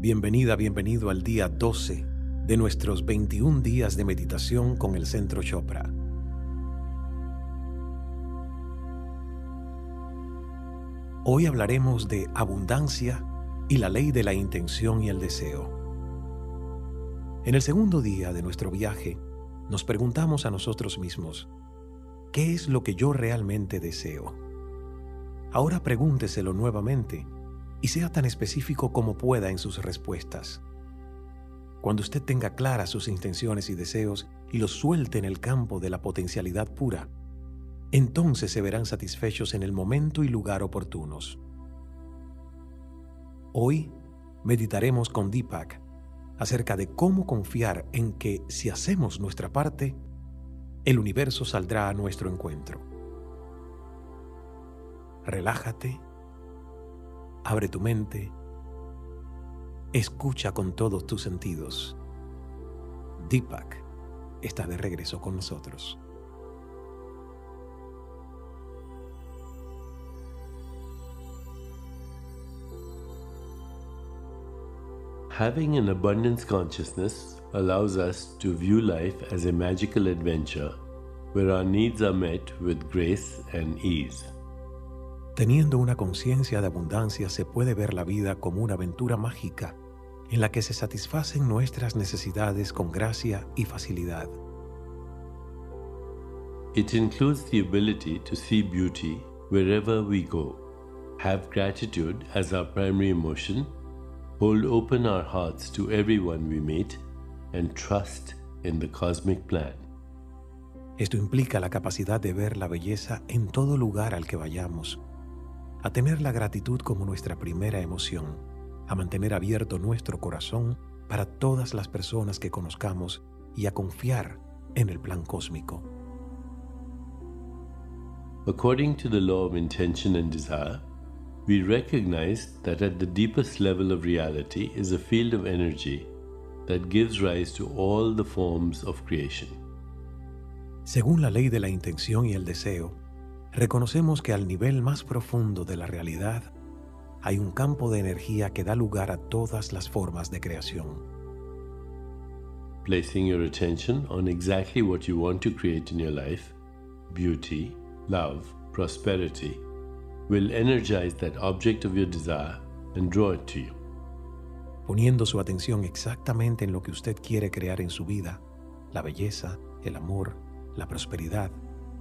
Bienvenida, bienvenido al día 12 de nuestros 21 días de meditación con el Centro Chopra. Hoy hablaremos de abundancia y la ley de la intención y el deseo. En el segundo día de nuestro viaje, nos preguntamos a nosotros mismos, ¿qué es lo que yo realmente deseo? Ahora pregúnteselo nuevamente y sea tan específico como pueda en sus respuestas. Cuando usted tenga claras sus intenciones y deseos y los suelte en el campo de la potencialidad pura, entonces se verán satisfechos en el momento y lugar oportunos. Hoy meditaremos con Deepak acerca de cómo confiar en que si hacemos nuestra parte, el universo saldrá a nuestro encuentro. Relájate Abre tu mente. Escucha con todos tus sentidos. Deepak está de regreso con nosotros. Having an abundance consciousness allows us to view life as a magical adventure where our needs are met with grace and ease. Teniendo una conciencia de abundancia se puede ver la vida como una aventura mágica en la que se satisfacen nuestras necesidades con gracia y facilidad. It includes the ability to see beauty wherever we go, have gratitude as our primary emotion, hold open our hearts to everyone we meet, and trust in the cosmic plan. Esto implica la capacidad de ver la belleza en todo lugar al que vayamos a tener la gratitud como nuestra primera emoción, a mantener abierto nuestro corazón para todas las personas que conozcamos y a confiar en el plan cósmico. According to the law of intention and desire, we recognize that at the deepest level of reality is a field of energy that gives rise to all the forms of creation. Según la ley de la intención y el deseo, reconocemos que al nivel más profundo de la realidad hay un campo de energía que da lugar a todas las formas de creación. Placing your attention on exactly what you want to create in your life, beauty, love, prosperity, will energize that object of your desire and draw it to you. Poniendo su atención exactamente en lo que usted quiere crear en su vida, la belleza, el amor, la prosperidad,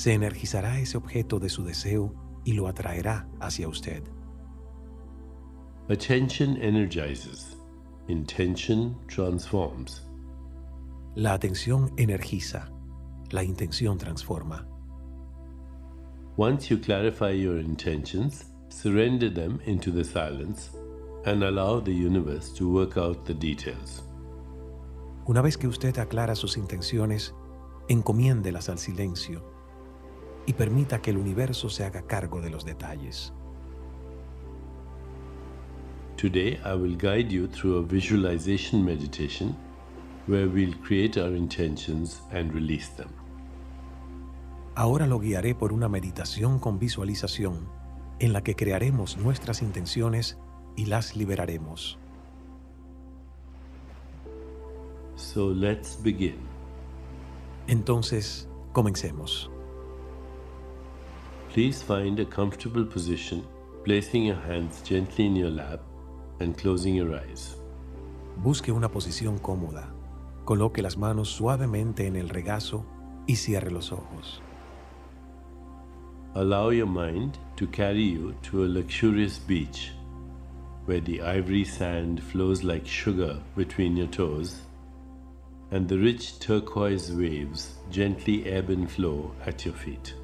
se energizará ese objeto de su deseo y lo atraerá hacia usted. Attention energizes. Intention transforms. La atención energiza. La intención transforma. Once you clarify your intentions, surrender them into the silence and allow the universe to work out the details. Una vez que usted aclara sus intenciones, encomiéndelas al silencio y permita que el universo se haga cargo de los detalles. Today I will guide you through a visualization meditation where we'll create our intentions and release them. Ahora lo guiaré por una meditación con visualización en la que crearemos nuestras intenciones y las liberaremos. So let's begin. Entonces, comencemos. Please find a comfortable position, placing your hands gently in your lap and closing your eyes. Busque una posición cómoda. Coloque las manos suavemente en el regazo y cierre los ojos. Allow your mind to carry you to a luxurious beach where the ivory sand flows like sugar between your toes and the rich turquoise waves gently ebb and flow at your feet.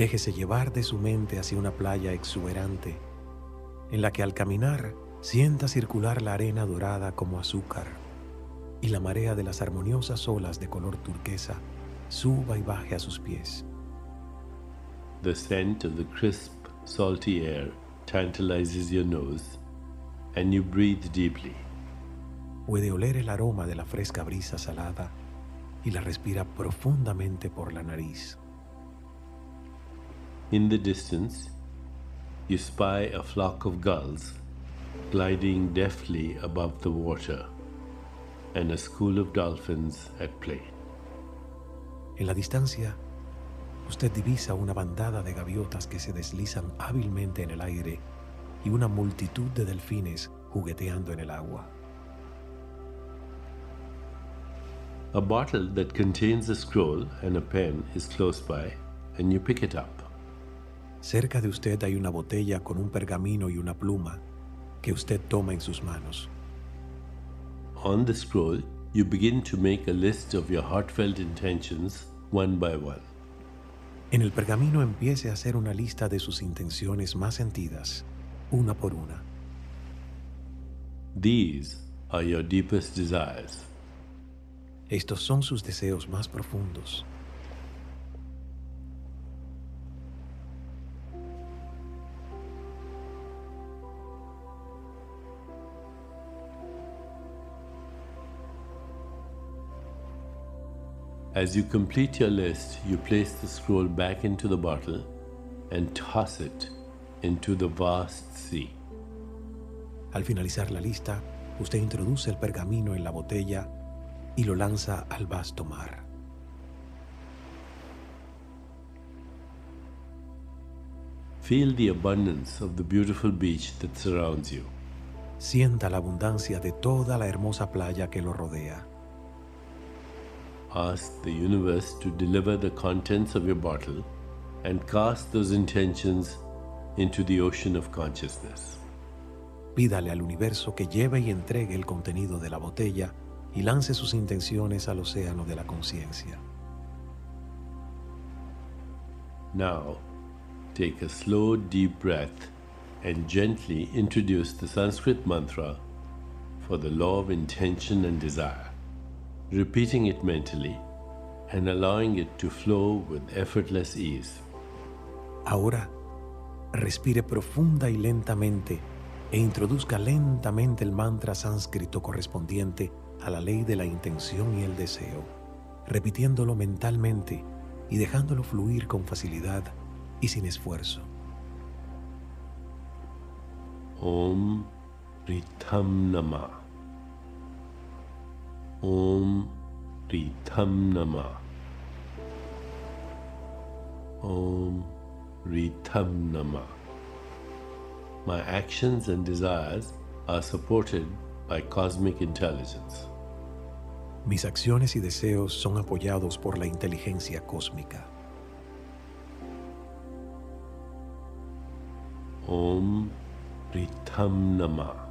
Déjese llevar de su mente hacia una playa exuberante, en la que al caminar sienta circular la arena dorada como azúcar y la marea de las armoniosas olas de color turquesa suba y baje a sus pies. The scent of the crisp, salty air tantalizes your nose and you breathe deeply. Puede oler el aroma de la fresca brisa salada y la respira profundamente por la nariz. In the distance, you spy a flock of gulls gliding deftly above the water, and a school of dolphins at play. En la distancia, usted divisa una bandada de gaviotas que se deslizan hábilmente en el aire y una multitud de delfines jugueteando en el agua. A bottle that contains a scroll and a pen is close by, and you pick it up. Cerca de usted hay una botella con un pergamino y una pluma que usted toma en sus manos. On the scroll, you begin to make a list of your heartfelt intentions one by one. En el pergamino empiece a hacer una lista de sus intenciones más sentidas, una por una. These are your deepest desires. Estos son sus deseos más profundos. As you complete your list, you place the scroll back into the bottle and toss it into the vast sea. Al finalizar la lista, usted introduce el pergamino en la botella y lo lanza al vasto mar. Feel the abundance of the beautiful beach that surrounds you. Sienta la abundancia de toda la hermosa playa que lo rodea. Ask the universe to deliver the contents of your bottle and cast those intentions into the ocean of consciousness. Pídale al universo que lleve y entregue el contenido de la botella y lance sus intenciones al océano de la conciencia. Now, take a slow, deep breath and gently introduce the Sanskrit mantra for the law of intention and desire, repeating it mentally and allowing it to flow with effortless ease. Ahora, respire profunda y lentamente e introduzca lentamente el mantra sánscrito correspondiente a la ley de la intención y el deseo, repitiéndolo mentalmente y dejándolo fluir con facilidad y sin esfuerzo. Om Ritam Nama. Om Ritam Nama. Om Ritam Nama. My actions and desires are supported by cosmic intelligence. Mis acciones y deseos son apoyados por la inteligencia cósmica. Om Ritam Nama.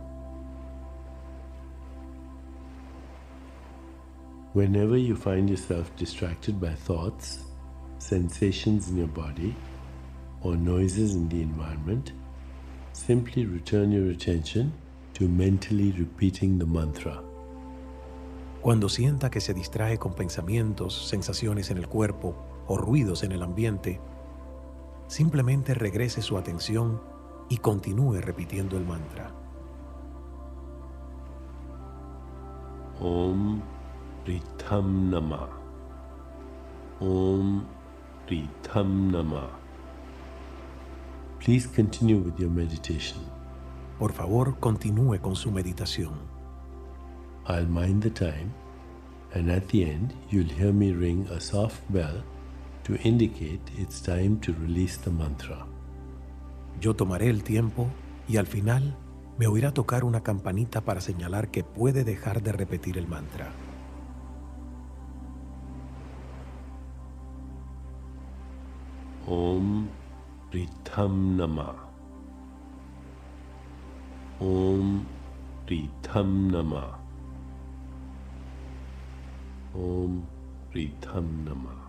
Whenever you find yourself distracted by thoughts, sensations in your body, or noises in the environment, simply return your attention to mentally repeating the mantra. Cuando sienta que se distrae con pensamientos, sensaciones en el cuerpo o ruidos en el ambiente, simplemente regrese su atención y continúe repitiendo el mantra. Om Om Ritam Nama. Please continue with your meditation. Por favor, continúe con su meditación. I'll mind the time, and at the end, you'll hear me ring a soft bell to indicate it's time to release the mantra. Yo tomaré el tiempo y al final me oirá tocar una campanita para señalar que puede dejar de repetir el mantra. Om Ritam Nama. Om Ritam Nama. Om Ritam Nama.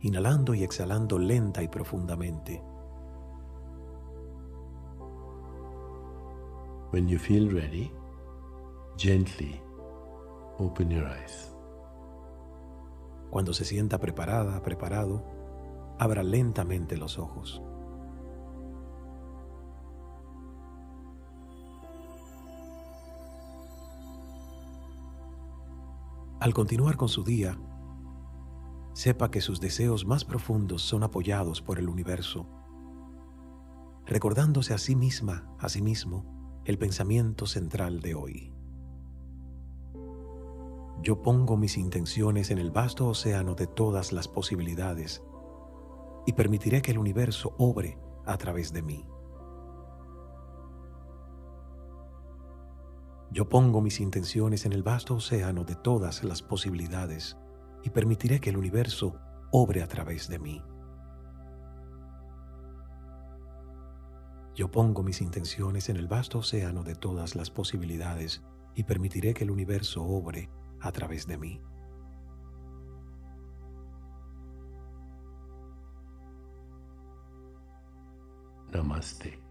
inhalando y exhalando lenta y profundamente. When you feel ready, gently open your eyes. Cuando se sienta preparada, preparado, abra lentamente los ojos. Al continuar con su día, sepa que sus deseos más profundos son apoyados por el universo, recordándose a sí misma, a sí mismo, el pensamiento central de hoy. Yo pongo mis intenciones en el vasto océano de todas las posibilidades y permitiré que el universo obre a través de mí. Yo pongo mis intenciones en el vasto océano de todas las posibilidades y permitiré que el universo obre a través de mí. Yo pongo mis intenciones en el vasto océano de todas las posibilidades y permitiré que el universo obre a través de mí. Namaste.